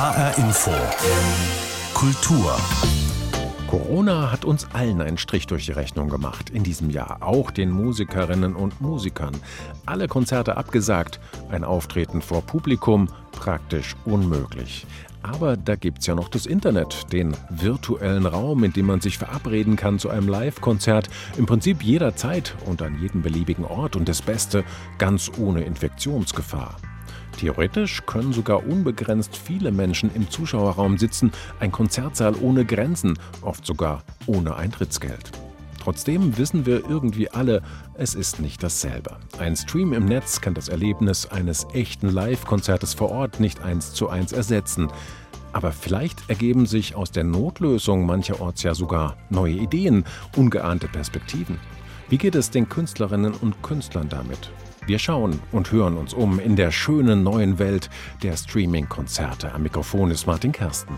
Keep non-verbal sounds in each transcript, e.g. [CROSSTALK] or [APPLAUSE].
HR Info. Kultur. Corona hat uns allen einen Strich durch die Rechnung gemacht in diesem Jahr, auch den Musikerinnen und Musikern. Alle Konzerte abgesagt, ein Auftreten vor Publikum praktisch unmöglich. Aber da gibt's ja noch das Internet, den virtuellen Raum, in dem man sich verabreden kann zu einem Live-Konzert, im Prinzip jederzeit und an jedem beliebigen Ort und das Beste, ganz ohne Infektionsgefahr. Theoretisch können sogar unbegrenzt viele Menschen im Zuschauerraum sitzen, ein Konzertsaal ohne Grenzen, oft sogar ohne Eintrittsgeld. Trotzdem wissen wir irgendwie alle, es ist nicht dasselbe. Ein Stream im Netz kann das Erlebnis eines echten Live-Konzertes vor Ort nicht eins zu eins ersetzen. Aber vielleicht ergeben sich aus der Notlösung mancherorts ja sogar neue Ideen, ungeahnte Perspektiven. Wie geht es den Künstlerinnen und Künstlern damit? Wir schauen und hören uns um in der schönen neuen Welt der Streaming-Konzerte. Am Mikrofon ist Martin Kersten.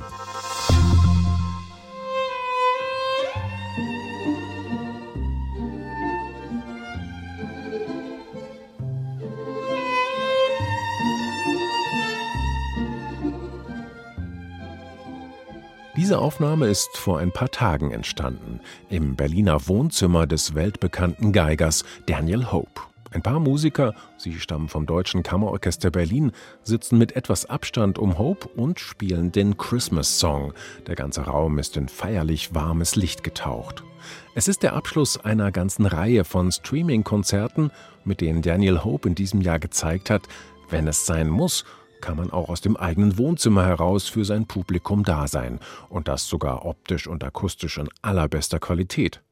Diese Aufnahme ist vor ein paar Tagen entstanden, im Berliner Wohnzimmer des weltbekannten Geigers Daniel Hope. Ein paar Musiker, sie stammen vom Deutschen Kammerorchester Berlin, sitzen mit etwas Abstand um Hope und spielen den Christmas Song. Der ganze Raum ist in feierlich warmes Licht getaucht. Es ist der Abschluss einer ganzen Reihe von Streaming-Konzerten, mit denen Daniel Hope in diesem Jahr gezeigt hat, wenn es sein muss, kann man auch aus dem eigenen Wohnzimmer heraus für sein Publikum da sein. Und das sogar optisch und akustisch in allerbester Qualität.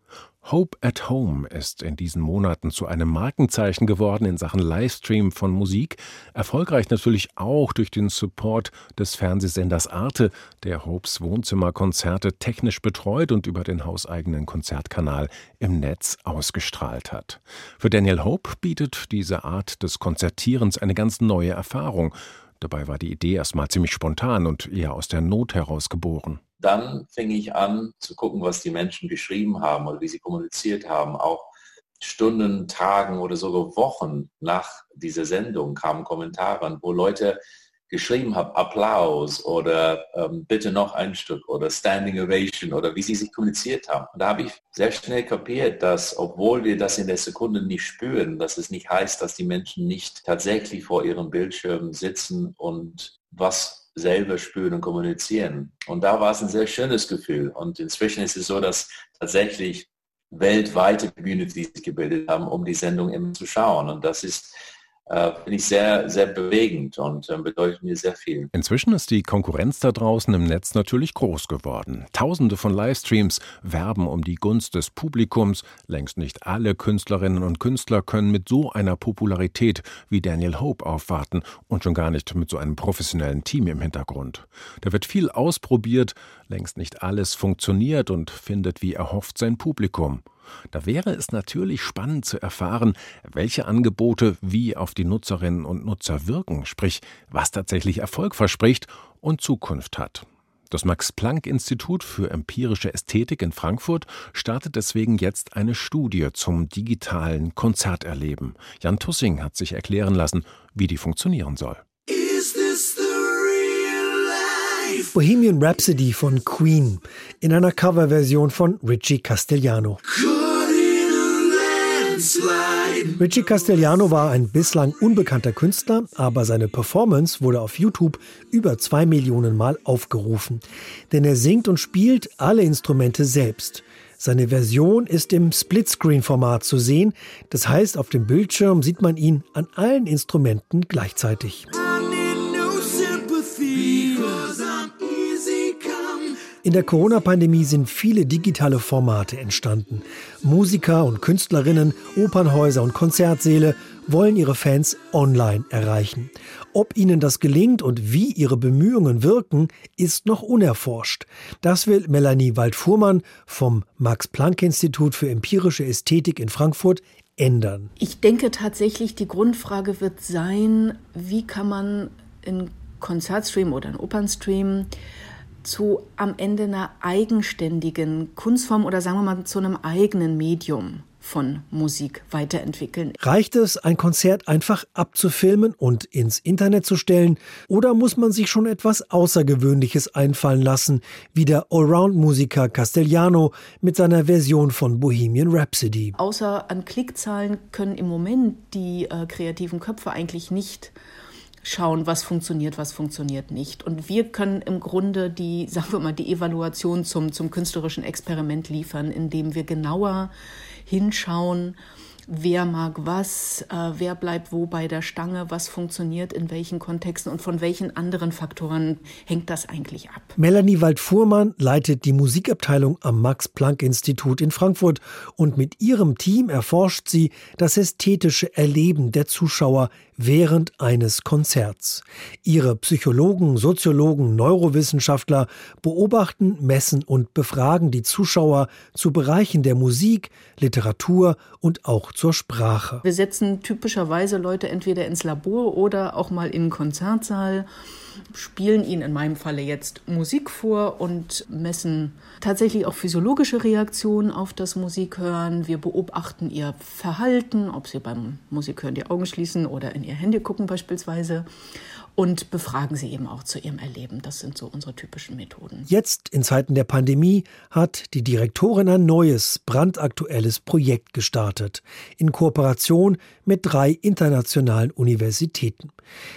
Hope at Home ist in diesen Monaten zu einem Markenzeichen geworden in Sachen Livestream von Musik, erfolgreich natürlich auch durch den Support des Fernsehsenders Arte, der Hopes Wohnzimmerkonzerte technisch betreut und über den hauseigenen Konzertkanal im Netz ausgestrahlt hat. Für Daniel Hope bietet diese Art des Konzertierens eine ganz neue Erfahrung. Dabei war die Idee erstmal ziemlich spontan und eher aus der Not heraus geboren dann fing ich an zu gucken, was die Menschen geschrieben haben oder wie sie kommuniziert haben. Auch Stunden, Tagen oder sogar Wochen nach dieser Sendung kamen Kommentare, wo Leute geschrieben haben, Applaus oder ähm, bitte noch ein Stück oder Standing Ovation oder wie sie sich kommuniziert haben. Und da habe ich sehr schnell kapiert, dass obwohl wir das in der Sekunde nicht spüren, dass es nicht heißt, dass die Menschen nicht tatsächlich vor ihrem Bildschirm sitzen und was selber spüren und kommunizieren. Und da war es ein sehr schönes Gefühl. Und inzwischen ist es so, dass tatsächlich weltweite Communities gebildet haben, um die Sendung immer zu schauen. Und das ist äh, finde ich sehr, sehr bewegend und äh, bedeutet mir sehr viel. Inzwischen ist die Konkurrenz da draußen im Netz natürlich groß geworden. Tausende von Livestreams werben um die Gunst des Publikums. Längst nicht alle Künstlerinnen und Künstler können mit so einer Popularität wie Daniel Hope aufwarten und schon gar nicht mit so einem professionellen Team im Hintergrund. Da wird viel ausprobiert, längst nicht alles funktioniert und findet wie erhofft sein Publikum. Da wäre es natürlich spannend zu erfahren, welche Angebote wie auf die Nutzerinnen und Nutzer wirken, sprich, was tatsächlich Erfolg verspricht und Zukunft hat. Das Max-Planck-Institut für empirische Ästhetik in Frankfurt startet deswegen jetzt eine Studie zum digitalen Konzerterleben. Jan Tussing hat sich erklären lassen, wie die funktionieren soll. Bohemian Rhapsody von Queen in einer Coverversion von Richie Castellano. Richie Castellano war ein bislang unbekannter Künstler, aber seine Performance wurde auf YouTube über zwei Millionen Mal aufgerufen. Denn er singt und spielt alle Instrumente selbst. Seine Version ist im Splitscreen-Format zu sehen. Das heißt, auf dem Bildschirm sieht man ihn an allen Instrumenten gleichzeitig. In der Corona-Pandemie sind viele digitale Formate entstanden. Musiker und Künstlerinnen, Opernhäuser und Konzertsäle wollen ihre Fans online erreichen. Ob ihnen das gelingt und wie ihre Bemühungen wirken, ist noch unerforscht. Das will Melanie Waldfuhrmann vom Max-Planck-Institut für empirische Ästhetik in Frankfurt ändern. Ich denke tatsächlich, die Grundfrage wird sein, wie kann man in Konzertstream oder in Opernstream zu am Ende einer eigenständigen Kunstform oder sagen wir mal zu einem eigenen Medium von Musik weiterentwickeln. Reicht es, ein Konzert einfach abzufilmen und ins Internet zu stellen? Oder muss man sich schon etwas Außergewöhnliches einfallen lassen, wie der Allround-Musiker Castellano mit seiner Version von Bohemian Rhapsody? Außer an Klickzahlen können im Moment die äh, kreativen Köpfe eigentlich nicht schauen, was funktioniert, was funktioniert nicht. Und wir können im Grunde die, [LAUGHS] sagen wir mal, die Evaluation zum, zum künstlerischen Experiment liefern, indem wir genauer hinschauen, wer mag was, äh, wer bleibt wo bei der Stange, was funktioniert in welchen Kontexten und von welchen anderen Faktoren hängt das eigentlich ab. Melanie Wald-Fuhrmann leitet die Musikabteilung am Max-Planck-Institut in Frankfurt und mit ihrem Team erforscht sie das ästhetische Erleben der Zuschauer während eines Konzerts. Ihre Psychologen, Soziologen, Neurowissenschaftler beobachten, messen und befragen die Zuschauer zu Bereichen der Musik, Literatur und auch zur Sprache. Wir setzen typischerweise Leute entweder ins Labor oder auch mal in den Konzertsaal spielen ihnen in meinem Falle jetzt Musik vor und messen tatsächlich auch physiologische Reaktionen auf das Musikhören. Wir beobachten ihr Verhalten, ob sie beim Musikhören die Augen schließen oder in ihr Handy gucken beispielsweise und befragen sie eben auch zu ihrem Erleben. Das sind so unsere typischen Methoden. Jetzt in Zeiten der Pandemie hat die Direktorin ein neues, brandaktuelles Projekt gestartet, in Kooperation mit drei internationalen Universitäten.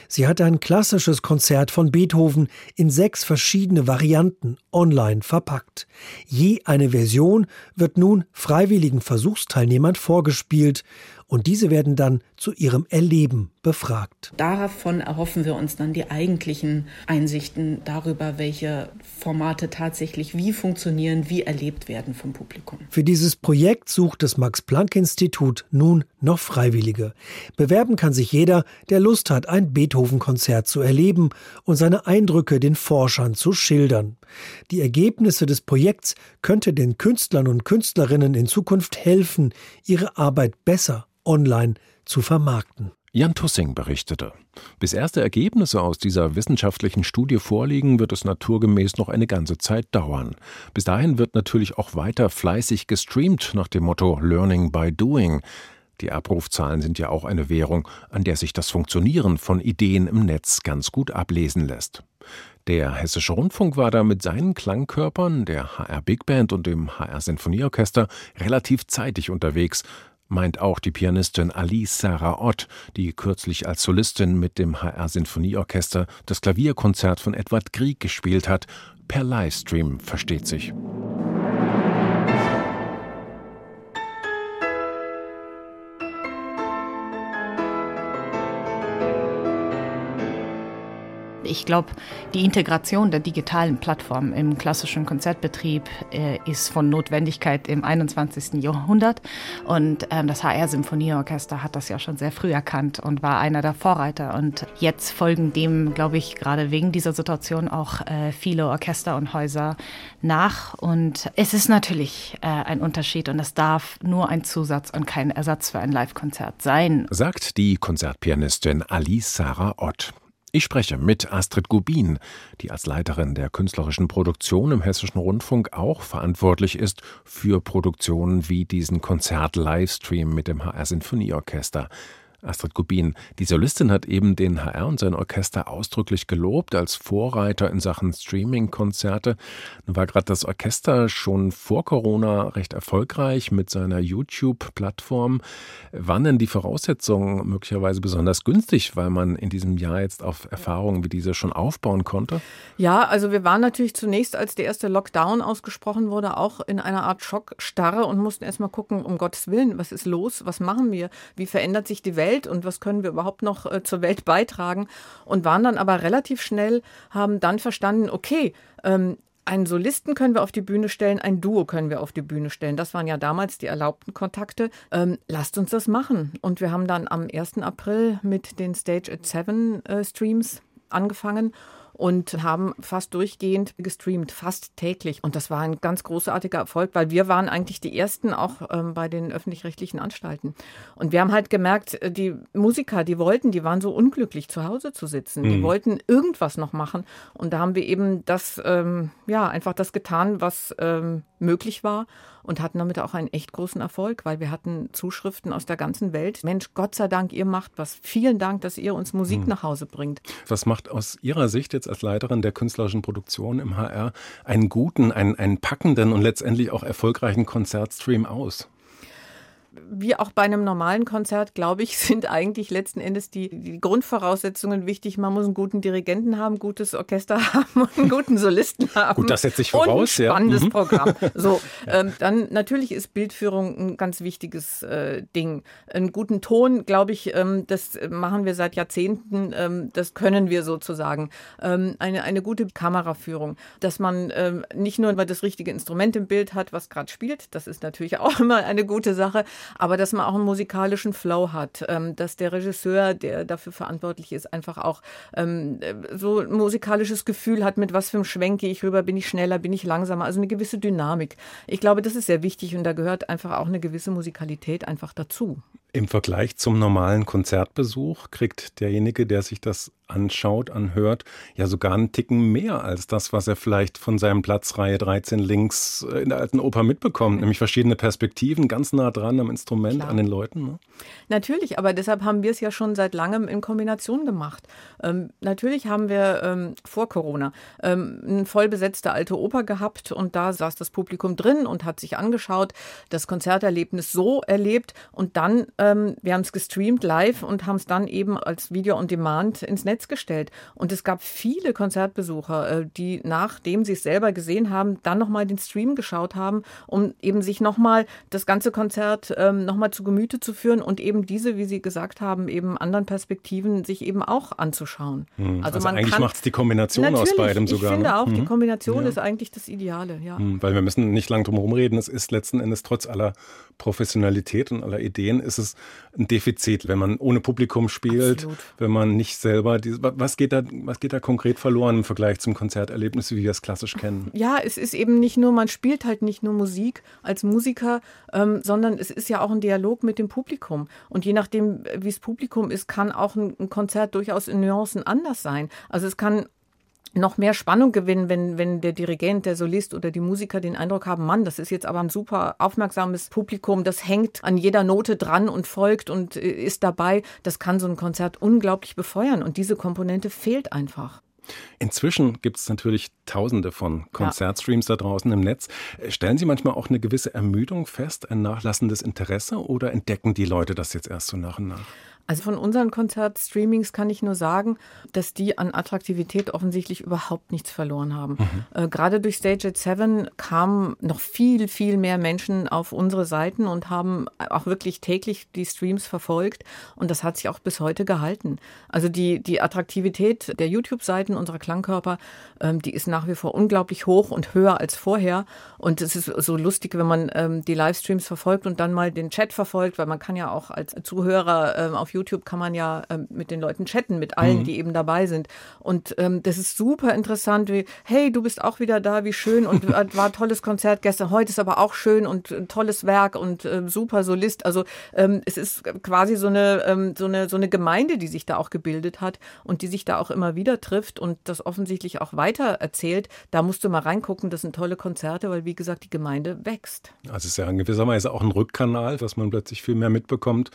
Sie hat ein klassisches Konzert von Beethoven in sechs verschiedene Varianten online verpackt. Je eine Version wird nun freiwilligen Versuchsteilnehmern vorgespielt und diese werden dann zu ihrem Erleben befragt. Davon erhoffen wir uns dann die eigentlichen Einsichten darüber, welche Formate tatsächlich wie funktionieren, wie erlebt werden vom Publikum. Für dieses Projekt sucht das Max-Planck-Institut nun noch Freiwillige. Bewerben kann sich jeder, der Lust hat, ein Beethoven-Konzert zu erleben und seine Eindrücke den Forschern zu schildern. Die Ergebnisse des Projekts könnte den Künstlern und Künstlerinnen in Zukunft helfen, ihre Arbeit besser online zu vermarkten. Jan Tussing berichtete. Bis erste Ergebnisse aus dieser wissenschaftlichen Studie vorliegen, wird es naturgemäß noch eine ganze Zeit dauern. Bis dahin wird natürlich auch weiter fleißig gestreamt nach dem Motto Learning by Doing. Die Abrufzahlen sind ja auch eine Währung, an der sich das Funktionieren von Ideen im Netz ganz gut ablesen lässt. Der Hessische Rundfunk war da mit seinen Klangkörpern, der HR Big Band und dem HR Sinfonieorchester relativ zeitig unterwegs, meint auch die Pianistin Alice Sarah Ott, die kürzlich als Solistin mit dem HR Sinfonieorchester das Klavierkonzert von Edward Grieg gespielt hat. Per Livestream versteht sich. Ich glaube, die Integration der digitalen Plattform im klassischen Konzertbetrieb äh, ist von Notwendigkeit im 21. Jahrhundert. Und ähm, das HR Symphonieorchester hat das ja schon sehr früh erkannt und war einer der Vorreiter. Und jetzt folgen dem, glaube ich, gerade wegen dieser Situation auch äh, viele Orchester und Häuser nach. Und es ist natürlich äh, ein Unterschied und es darf nur ein Zusatz und kein Ersatz für ein Live-Konzert sein. Sagt die Konzertpianistin Alice Sarah Ott. Ich spreche mit Astrid Gubin, die als Leiterin der künstlerischen Produktion im Hessischen Rundfunk auch verantwortlich ist für Produktionen wie diesen Konzert-Livestream mit dem HR Sinfonieorchester. Astrid Gubin, die Solistin hat eben den HR und sein Orchester ausdrücklich gelobt als Vorreiter in Sachen Streaming-Konzerte. Nun war gerade das Orchester schon vor Corona recht erfolgreich mit seiner YouTube-Plattform. Waren denn die Voraussetzungen möglicherweise besonders günstig, weil man in diesem Jahr jetzt auf Erfahrungen wie diese schon aufbauen konnte? Ja, also wir waren natürlich zunächst, als der erste Lockdown ausgesprochen wurde, auch in einer Art Schockstarre und mussten erstmal gucken, um Gottes Willen, was ist los, was machen wir, wie verändert sich die Welt? Welt und was können wir überhaupt noch äh, zur Welt beitragen und waren dann aber relativ schnell, haben dann verstanden, okay, ähm, einen Solisten können wir auf die Bühne stellen, ein Duo können wir auf die Bühne stellen. Das waren ja damals die erlaubten Kontakte. Ähm, lasst uns das machen. Und wir haben dann am 1. April mit den Stage at Seven äh, Streams angefangen und haben fast durchgehend gestreamt, fast täglich. Und das war ein ganz großartiger Erfolg, weil wir waren eigentlich die ersten auch ähm, bei den öffentlich-rechtlichen Anstalten. Und wir haben halt gemerkt, äh, die Musiker, die wollten, die waren so unglücklich, zu Hause zu sitzen. Mhm. Die wollten irgendwas noch machen. Und da haben wir eben das, ähm, ja, einfach das getan, was ähm, möglich war und hatten damit auch einen echt großen Erfolg, weil wir hatten Zuschriften aus der ganzen Welt. Mensch, Gott sei Dank, ihr macht was. Vielen Dank, dass ihr uns Musik hm. nach Hause bringt. Was macht aus Ihrer Sicht jetzt als Leiterin der künstlerischen Produktion im HR einen guten, einen, einen packenden und letztendlich auch erfolgreichen Konzertstream aus? Wie auch bei einem normalen Konzert, glaube ich, [LAUGHS] sind eigentlich letzten Endes die, die Grundvoraussetzungen wichtig. Man muss einen guten Dirigenten haben, ein gutes Orchester [LAUGHS] haben und einen guten Solisten haben. Gut, das setze ich voraus. Und ein spannendes ja. Mhm. Programm. [LAUGHS] So, ähm, dann natürlich ist Bildführung ein ganz wichtiges äh, Ding. Einen guten Ton, glaube ich, ähm, das machen wir seit Jahrzehnten. Ähm, das können wir sozusagen. Ähm, eine, eine gute Kameraführung, dass man ähm, nicht nur das richtige Instrument im Bild hat, was gerade spielt. Das ist natürlich auch immer eine gute Sache aber dass man auch einen musikalischen Flow hat, ähm, dass der Regisseur, der dafür verantwortlich ist, einfach auch ähm, so ein musikalisches Gefühl hat, mit was für einem Schwenk gehe ich rüber, bin ich schneller, bin ich langsamer, also eine gewisse Dynamik. Ich glaube, das ist sehr wichtig und da gehört einfach auch eine gewisse Musikalität einfach dazu. Im Vergleich zum normalen Konzertbesuch kriegt derjenige, der sich das anschaut, anhört, ja sogar einen Ticken mehr als das, was er vielleicht von seinem Platz Reihe 13 links äh, in der alten Oper mitbekommt, nämlich verschiedene Perspektiven, ganz nah dran am Instrument, Klar. an den Leuten. Ne? Natürlich, aber deshalb haben wir es ja schon seit langem in Kombination gemacht. Ähm, natürlich haben wir ähm, vor Corona ähm, eine vollbesetzte alte Oper gehabt und da saß das Publikum drin und hat sich angeschaut, das Konzerterlebnis so erlebt und dann ähm, wir haben es gestreamt live und haben es dann eben als Video on Demand ins Netz gestellt. Und es gab viele Konzertbesucher, äh, die nachdem sie es selber gesehen haben, dann nochmal den Stream geschaut haben, um eben sich nochmal das ganze Konzert ähm, nochmal zu Gemüte zu führen und eben diese, wie Sie gesagt haben, eben anderen Perspektiven sich eben auch anzuschauen. Hm. Also, also eigentlich macht es die Kombination aus beidem sogar. Ich finde ne? auch, hm. die Kombination ja. ist eigentlich das Ideale. Ja. Hm, weil wir müssen nicht lang drum herum reden. Es ist letzten Endes trotz aller Professionalität und aller Ideen ist es ein Defizit, wenn man ohne Publikum spielt, Absolut. wenn man nicht selber, die, was geht da, was geht da konkret verloren im Vergleich zum Konzerterlebnis, wie wir es klassisch kennen? Ja, es ist eben nicht nur, man spielt halt nicht nur Musik als Musiker, ähm, sondern es ist ja auch ein Dialog mit dem Publikum. Und je nachdem, wie das Publikum ist, kann auch ein, ein Konzert durchaus in Nuancen anders sein. Also es kann noch mehr Spannung gewinnen, wenn, wenn der Dirigent, der Solist oder die Musiker den Eindruck haben, Mann, das ist jetzt aber ein super aufmerksames Publikum, das hängt an jeder Note dran und folgt und äh, ist dabei. Das kann so ein Konzert unglaublich befeuern und diese Komponente fehlt einfach. Inzwischen gibt es natürlich tausende von Konzertstreams da draußen im Netz. Stellen Sie manchmal auch eine gewisse Ermüdung fest, ein nachlassendes Interesse oder entdecken die Leute das jetzt erst so nach und nach? Also von unseren Konzertstreamings kann ich nur sagen, dass die an Attraktivität offensichtlich überhaupt nichts verloren haben. Mhm. Äh, gerade durch Stage at Seven kamen noch viel, viel mehr Menschen auf unsere Seiten und haben auch wirklich täglich die Streams verfolgt. Und das hat sich auch bis heute gehalten. Also die, die Attraktivität der YouTube-Seiten unserer Klangkörper, ähm, die ist nach wie vor unglaublich hoch und höher als vorher. Und es ist so lustig, wenn man ähm, die Livestreams verfolgt und dann mal den Chat verfolgt, weil man kann ja auch als Zuhörer ähm, auf YouTube kann man ja ähm, mit den Leuten chatten, mit allen, mhm. die eben dabei sind. Und ähm, das ist super interessant, wie, hey, du bist auch wieder da, wie schön und war tolles Konzert gestern, heute ist aber auch schön und ein tolles Werk und äh, super Solist. Also ähm, es ist quasi so eine, ähm, so, eine, so eine Gemeinde, die sich da auch gebildet hat und die sich da auch immer wieder trifft und das offensichtlich auch weiter erzählt. Da musst du mal reingucken, das sind tolle Konzerte, weil wie gesagt, die Gemeinde wächst. Also es ist ja in gewisser Weise auch ein Rückkanal, dass man plötzlich viel mehr mitbekommt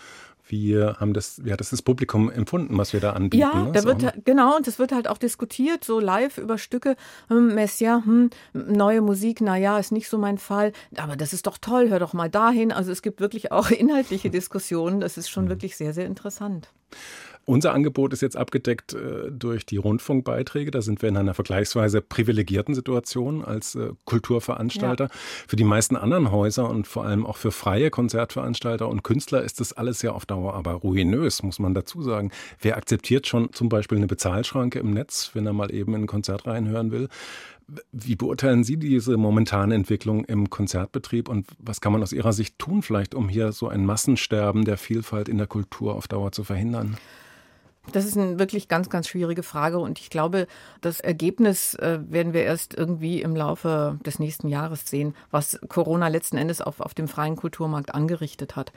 wie haben das, wie hat das das Publikum empfunden, was wir da anbieten? Ja, ne? da wird so. genau und es wird halt auch diskutiert, so live über Stücke. Hm, Messia, hm, neue Musik, naja, ist nicht so mein Fall, aber das ist doch toll, hör doch mal dahin. Also es gibt wirklich auch [LAUGHS] inhaltliche Diskussionen. Das ist schon mhm. wirklich sehr, sehr interessant. Unser Angebot ist jetzt abgedeckt äh, durch die Rundfunkbeiträge. Da sind wir in einer vergleichsweise privilegierten Situation als äh, Kulturveranstalter. Ja. Für die meisten anderen Häuser und vor allem auch für freie Konzertveranstalter und Künstler ist das alles ja auf Dauer aber ruinös, muss man dazu sagen. Wer akzeptiert schon zum Beispiel eine Bezahlschranke im Netz, wenn er mal eben in ein Konzert reinhören will? Wie beurteilen Sie diese momentane Entwicklung im Konzertbetrieb und was kann man aus Ihrer Sicht tun, vielleicht, um hier so ein Massensterben der Vielfalt in der Kultur auf Dauer zu verhindern? Das ist eine wirklich ganz, ganz schwierige Frage und ich glaube, das Ergebnis äh, werden wir erst irgendwie im Laufe des nächsten Jahres sehen, was Corona letzten Endes auf, auf dem freien Kulturmarkt angerichtet hat.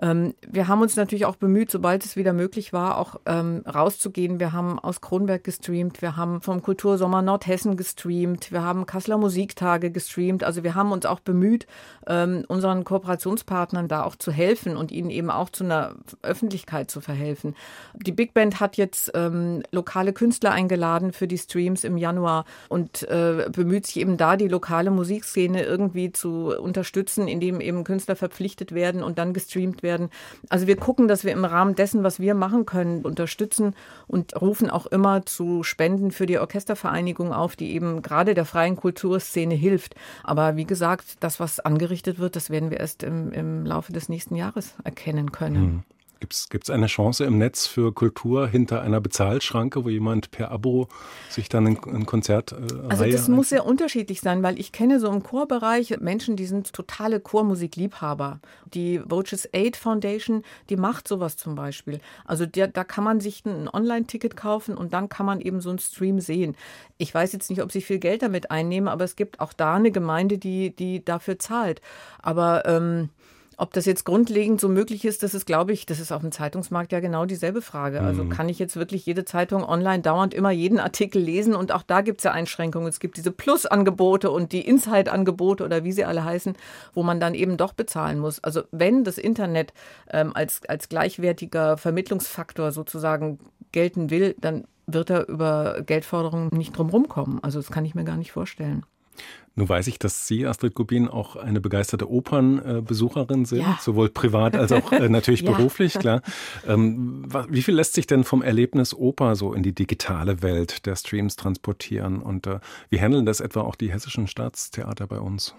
Ähm, wir haben uns natürlich auch bemüht, sobald es wieder möglich war, auch ähm, rauszugehen. Wir haben aus Kronberg gestreamt, wir haben vom Kultursommer Nordhessen gestreamt, wir haben Kasseler Musiktage gestreamt. Also wir haben uns auch bemüht, ähm, unseren Kooperationspartnern da auch zu helfen und ihnen eben auch zu einer Öffentlichkeit zu verhelfen. Die Big Band hat jetzt ähm, lokale Künstler eingeladen für die Streams im Januar und äh, bemüht sich eben da, die lokale Musikszene irgendwie zu unterstützen, indem eben Künstler verpflichtet werden und dann gestreamt werden. Also wir gucken, dass wir im Rahmen dessen, was wir machen können, unterstützen und rufen auch immer zu Spenden für die Orchestervereinigung auf, die eben gerade der freien Kulturszene hilft. Aber wie gesagt, das, was angerichtet wird, das werden wir erst im, im Laufe des nächsten Jahres erkennen können. Mhm. Gibt es eine Chance im Netz für Kultur hinter einer Bezahlschranke, wo jemand per Abo sich dann ein, ein Konzert äh, Also das muss sehr unterschiedlich sein, weil ich kenne so im Chorbereich Menschen, die sind totale Chormusikliebhaber. Die Voices Aid Foundation, die macht sowas zum Beispiel. Also der, da kann man sich ein Online-Ticket kaufen und dann kann man eben so einen Stream sehen. Ich weiß jetzt nicht, ob sie viel Geld damit einnehmen, aber es gibt auch da eine Gemeinde, die, die dafür zahlt. Aber ähm, ob das jetzt grundlegend so möglich ist, das ist, glaube ich, das ist auf dem Zeitungsmarkt ja genau dieselbe Frage. Also mhm. kann ich jetzt wirklich jede Zeitung online dauernd immer jeden Artikel lesen und auch da gibt es ja Einschränkungen. Es gibt diese Plus-Angebote und die Inside-Angebote oder wie sie alle heißen, wo man dann eben doch bezahlen muss. Also wenn das Internet ähm, als, als gleichwertiger Vermittlungsfaktor sozusagen gelten will, dann wird er über Geldforderungen nicht drum kommen. Also das kann ich mir gar nicht vorstellen. Nun weiß ich, dass Sie, Astrid Gubin, auch eine begeisterte Opernbesucherin sind, ja. sowohl privat als auch äh, natürlich [LAUGHS] ja. beruflich, klar. Ähm, wie viel lässt sich denn vom Erlebnis Oper so in die digitale Welt der Streams transportieren? Und äh, wie handeln das etwa auch die hessischen Staatstheater bei uns?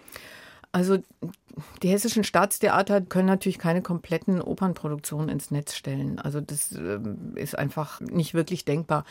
Also die hessischen Staatstheater können natürlich keine kompletten Opernproduktionen ins Netz stellen. Also das ähm, ist einfach nicht wirklich denkbar.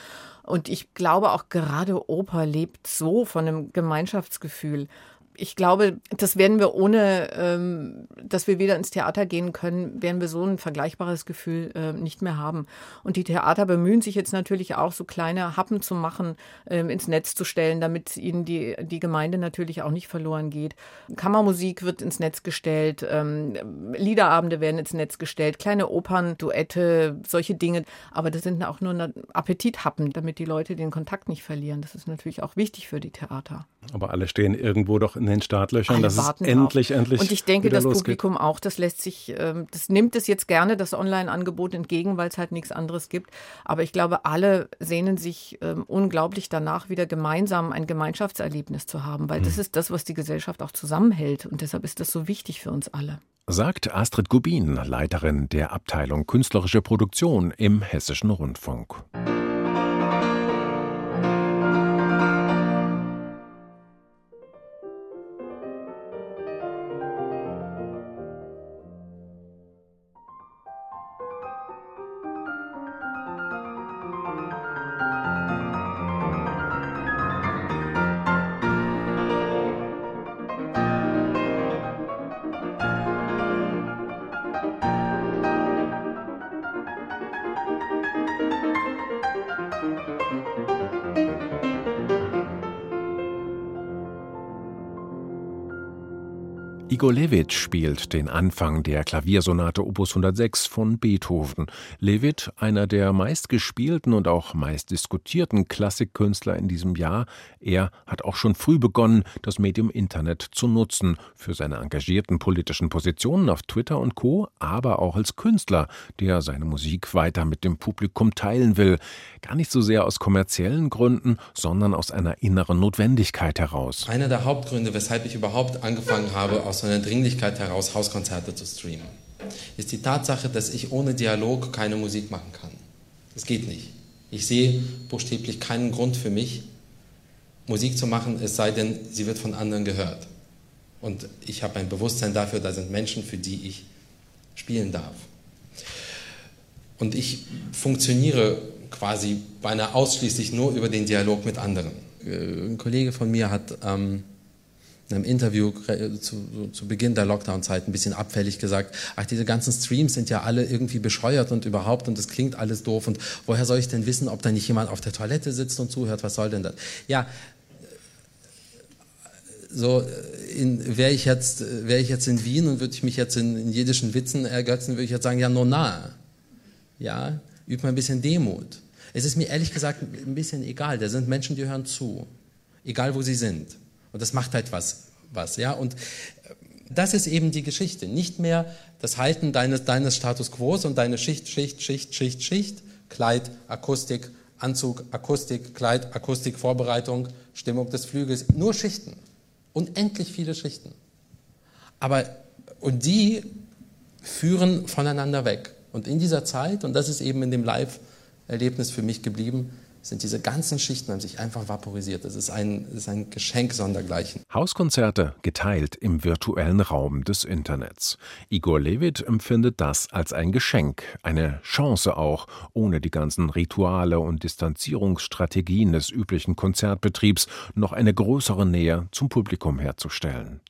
Und ich glaube auch gerade Oper lebt so von einem Gemeinschaftsgefühl ich glaube, das werden wir ohne, ähm, dass wir wieder ins Theater gehen können, werden wir so ein vergleichbares Gefühl äh, nicht mehr haben. Und die Theater bemühen sich jetzt natürlich auch, so kleine Happen zu machen, ähm, ins Netz zu stellen, damit ihnen die, die Gemeinde natürlich auch nicht verloren geht. Kammermusik wird ins Netz gestellt, ähm, Liederabende werden ins Netz gestellt, kleine Opern, Duette, solche Dinge. Aber das sind auch nur Appetithappen, damit die Leute den Kontakt nicht verlieren. Das ist natürlich auch wichtig für die Theater. Aber alle stehen irgendwo doch in den Startlöchern, Alle dass es endlich, drauf. endlich. Und ich denke, das losgeht. Publikum auch, das lässt sich, ähm, das nimmt es jetzt gerne, das Online-Angebot entgegen, weil es halt nichts anderes gibt. Aber ich glaube, alle sehnen sich ähm, unglaublich danach, wieder gemeinsam ein Gemeinschaftserlebnis zu haben, weil hm. das ist das, was die Gesellschaft auch zusammenhält. Und deshalb ist das so wichtig für uns alle. Sagt Astrid Gubin, Leiterin der Abteilung Künstlerische Produktion im Hessischen Rundfunk. Levit spielt den Anfang der Klaviersonate Opus 106 von Beethoven. Levit, einer der meistgespielten und auch meist diskutierten Klassikkünstler in diesem Jahr, er hat auch schon früh begonnen, das Medium Internet zu nutzen, für seine engagierten politischen Positionen auf Twitter und Co., aber auch als Künstler, der seine Musik weiter mit dem Publikum teilen will. Gar nicht so sehr aus kommerziellen Gründen, sondern aus einer inneren Notwendigkeit heraus. Einer der Hauptgründe, weshalb ich überhaupt angefangen habe, aus einer Dringlichkeit heraus Hauskonzerte zu streamen, ist die Tatsache, dass ich ohne Dialog keine Musik machen kann. Das geht nicht. Ich sehe buchstäblich keinen Grund für mich, Musik zu machen, es sei denn, sie wird von anderen gehört. Und ich habe ein Bewusstsein dafür, da sind Menschen, für die ich spielen darf. Und ich funktioniere quasi beinahe ausschließlich nur über den Dialog mit anderen. Äh, ein Kollege von mir hat ähm, in einem Interview zu, zu Beginn der Lockdown-Zeit ein bisschen abfällig gesagt, ach, diese ganzen Streams sind ja alle irgendwie bescheuert und überhaupt und das klingt alles doof und woher soll ich denn wissen, ob da nicht jemand auf der Toilette sitzt und zuhört, was soll denn das? Ja, so wäre ich jetzt ich jetzt in Wien und würde ich mich jetzt in, in jiddischen Witzen ergötzen, würde ich jetzt sagen, ja, no na. Ja, übt mal ein bisschen Demut. Es ist mir ehrlich gesagt ein bisschen egal. Da sind Menschen, die hören zu. Egal wo sie sind. Und das macht halt was, was, ja. Und äh, das ist eben die Geschichte. Nicht mehr das Halten deines, deines Status Quo und deine Schicht, Schicht, Schicht, Schicht, Schicht, Kleid, Akustik, Anzug, Akustik, Kleid, Akustik, Vorbereitung, Stimmung des Flügels. Nur Schichten. Unendlich viele Schichten. Aber, und die führen voneinander weg. Und in dieser Zeit, und das ist eben in dem Live-Erlebnis für mich geblieben, sind diese ganzen Schichten haben sich einfach vaporisiert. Das ist ein, das ist ein Geschenk sondergleichen. Hauskonzerte geteilt im virtuellen Raum des Internets. Igor Levit empfindet das als ein Geschenk, eine Chance auch, ohne die ganzen Rituale und Distanzierungsstrategien des üblichen Konzertbetriebs noch eine größere Nähe zum Publikum herzustellen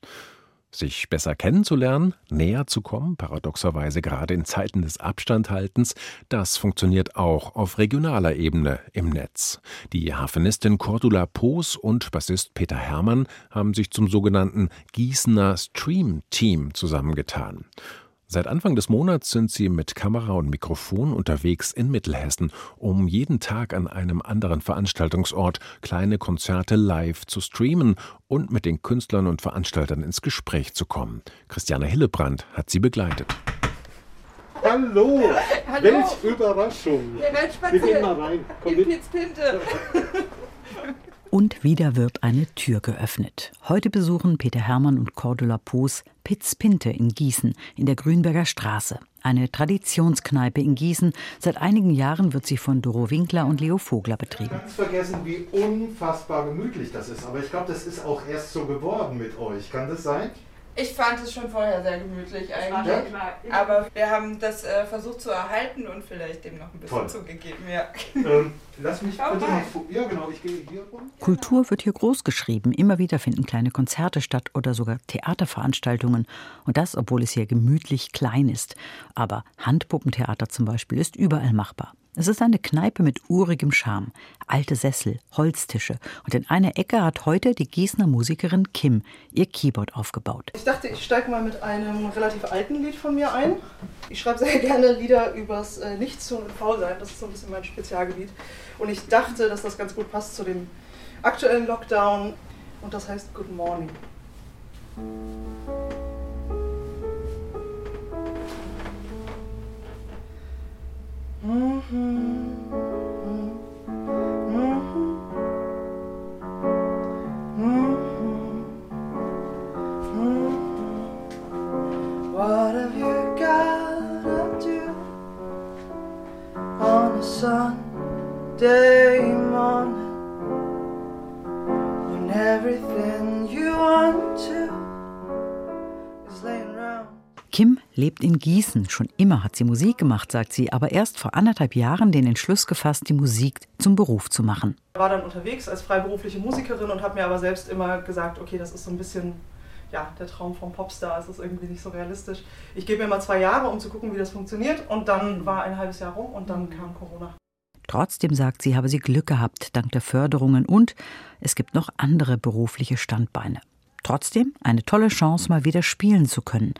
sich besser kennenzulernen, näher zu kommen, paradoxerweise gerade in Zeiten des Abstandhaltens, das funktioniert auch auf regionaler Ebene im Netz. Die Harfenistin Cordula Poos und Bassist Peter Hermann haben sich zum sogenannten Gießener Stream Team zusammengetan. Seit Anfang des Monats sind sie mit Kamera und Mikrofon unterwegs in Mittelhessen, um jeden Tag an einem anderen Veranstaltungsort kleine Konzerte live zu streamen und mit den Künstlern und Veranstaltern ins Gespräch zu kommen. Christiane Hillebrand hat sie begleitet. Hallo! Hallo. Welch Überraschung! Wir gehen mal rein. Komm mit. [LAUGHS] Und wieder wird eine Tür geöffnet. Heute besuchen Peter Hermann und Cordula Poos Pitz Pinte in Gießen in der Grünberger Straße. Eine Traditionskneipe in Gießen. Seit einigen Jahren wird sie von Doro Winkler und Leo Vogler betrieben. Ich ganz vergessen, wie unfassbar gemütlich das ist. Aber ich glaube, das ist auch erst so geworden mit euch. Kann das sein? Ich fand es schon vorher sehr gemütlich eigentlich. Aber wir haben das äh, versucht zu erhalten und vielleicht dem noch ein bisschen Toll. zugegeben. Ja. Ähm, lass mich bitte mal. Ja, genau, ich gehe hier rum. Kultur wird hier groß geschrieben. Immer wieder finden kleine Konzerte statt oder sogar Theaterveranstaltungen. Und das, obwohl es hier gemütlich klein ist. Aber Handpuppentheater zum Beispiel ist überall machbar. Es ist eine Kneipe mit urigem Charme. Alte Sessel, Holztische. Und in einer Ecke hat heute die Gießener Musikerin Kim ihr Keyboard aufgebaut. Ich dachte, ich steige mal mit einem relativ alten Lied von mir ein. Ich schreibe sehr [LAUGHS] gerne Lieder übers äh, Nichtstun und Faulsein. Das ist so ein bisschen mein Spezialgebiet. Und ich dachte, dass das ganz gut passt zu dem aktuellen Lockdown. Und das heißt Good Morning. What have you got up to on a Sunday lebt in Gießen. Schon immer hat sie Musik gemacht, sagt sie, aber erst vor anderthalb Jahren den Entschluss gefasst, die Musik zum Beruf zu machen. Ich war dann unterwegs als freiberufliche Musikerin und habe mir aber selbst immer gesagt, okay, das ist so ein bisschen ja, der Traum vom Popstar, es ist irgendwie nicht so realistisch. Ich gebe mir mal zwei Jahre, um zu gucken, wie das funktioniert und dann war ein halbes Jahr rum und dann kam Corona. Trotzdem sagt sie, habe sie Glück gehabt dank der Förderungen und es gibt noch andere berufliche Standbeine. Trotzdem eine tolle Chance, mal wieder spielen zu können.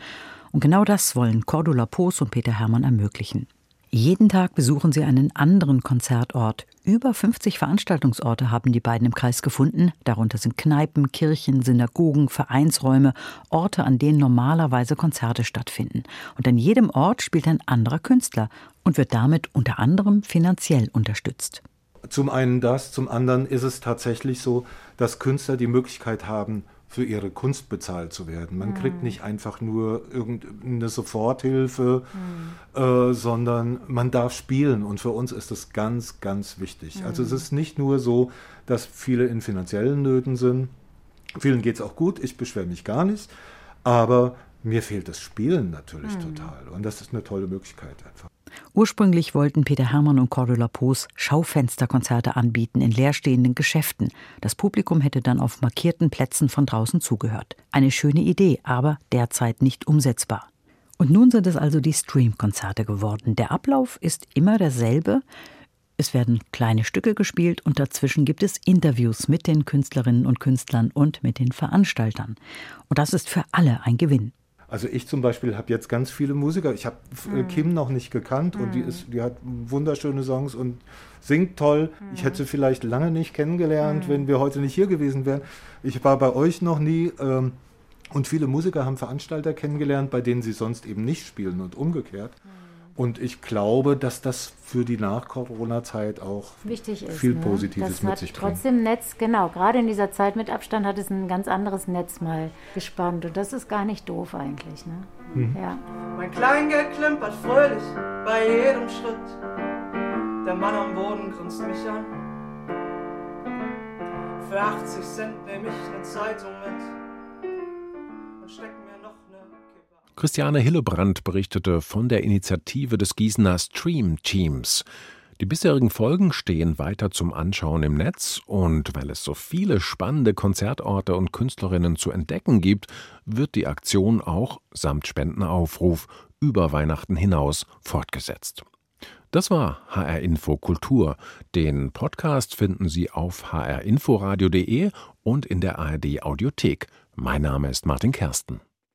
Und genau das wollen Cordula Poos und Peter Hermann ermöglichen. Jeden Tag besuchen sie einen anderen Konzertort. Über 50 Veranstaltungsorte haben die beiden im Kreis gefunden. Darunter sind Kneipen, Kirchen, Synagogen, Vereinsräume, Orte, an denen normalerweise Konzerte stattfinden. Und an jedem Ort spielt ein anderer Künstler und wird damit unter anderem finanziell unterstützt. Zum einen das, zum anderen ist es tatsächlich so, dass Künstler die Möglichkeit haben, für ihre Kunst bezahlt zu werden. Man mhm. kriegt nicht einfach nur irgendeine Soforthilfe, mhm. äh, sondern man darf spielen. Und für uns ist das ganz, ganz wichtig. Mhm. Also es ist nicht nur so, dass viele in finanziellen Nöten sind. Vielen geht es auch gut, ich beschwere mich gar nicht. Aber mir fehlt das Spielen natürlich mhm. total. Und das ist eine tolle Möglichkeit einfach. Ursprünglich wollten Peter Hermann und Cordula Poos Schaufensterkonzerte anbieten in leerstehenden Geschäften. Das Publikum hätte dann auf markierten Plätzen von draußen zugehört. Eine schöne Idee, aber derzeit nicht umsetzbar. Und nun sind es also die Streamkonzerte geworden. Der Ablauf ist immer derselbe. Es werden kleine Stücke gespielt und dazwischen gibt es Interviews mit den Künstlerinnen und Künstlern und mit den Veranstaltern. Und das ist für alle ein Gewinn. Also ich zum Beispiel habe jetzt ganz viele Musiker. Ich habe mhm. Kim noch nicht gekannt mhm. und die, mhm. ist, die hat wunderschöne Songs und singt toll. Mhm. Ich hätte sie vielleicht lange nicht kennengelernt, mhm. wenn wir heute nicht hier gewesen wären. Ich war bei euch noch nie. Ähm, und viele Musiker haben Veranstalter kennengelernt, bei denen sie sonst eben nicht spielen und umgekehrt. Und ich glaube, dass das für die Nach-Corona-Zeit auch Wichtig ist, viel ne? Positives das mit sich bringt. Trotzdem Netz, genau, gerade in dieser Zeit mit Abstand hat es ein ganz anderes Netz mal gespannt. Und das ist gar nicht doof eigentlich. Ne? Mhm. Ja. Mein Kleingeld klimpert fröhlich bei jedem Schritt. Der Mann am Boden grinst mich an. Für 80 Cent nehme ich eine Zeitung mit und steck Christiane Hillebrand berichtete von der Initiative des Gießener Stream Teams. Die bisherigen Folgen stehen weiter zum Anschauen im Netz und weil es so viele spannende Konzertorte und Künstlerinnen zu entdecken gibt, wird die Aktion auch samt Spendenaufruf über Weihnachten hinaus fortgesetzt. Das war HR Info Kultur. Den Podcast finden Sie auf hrinforadio.de und in der ARD Audiothek. Mein Name ist Martin Kersten.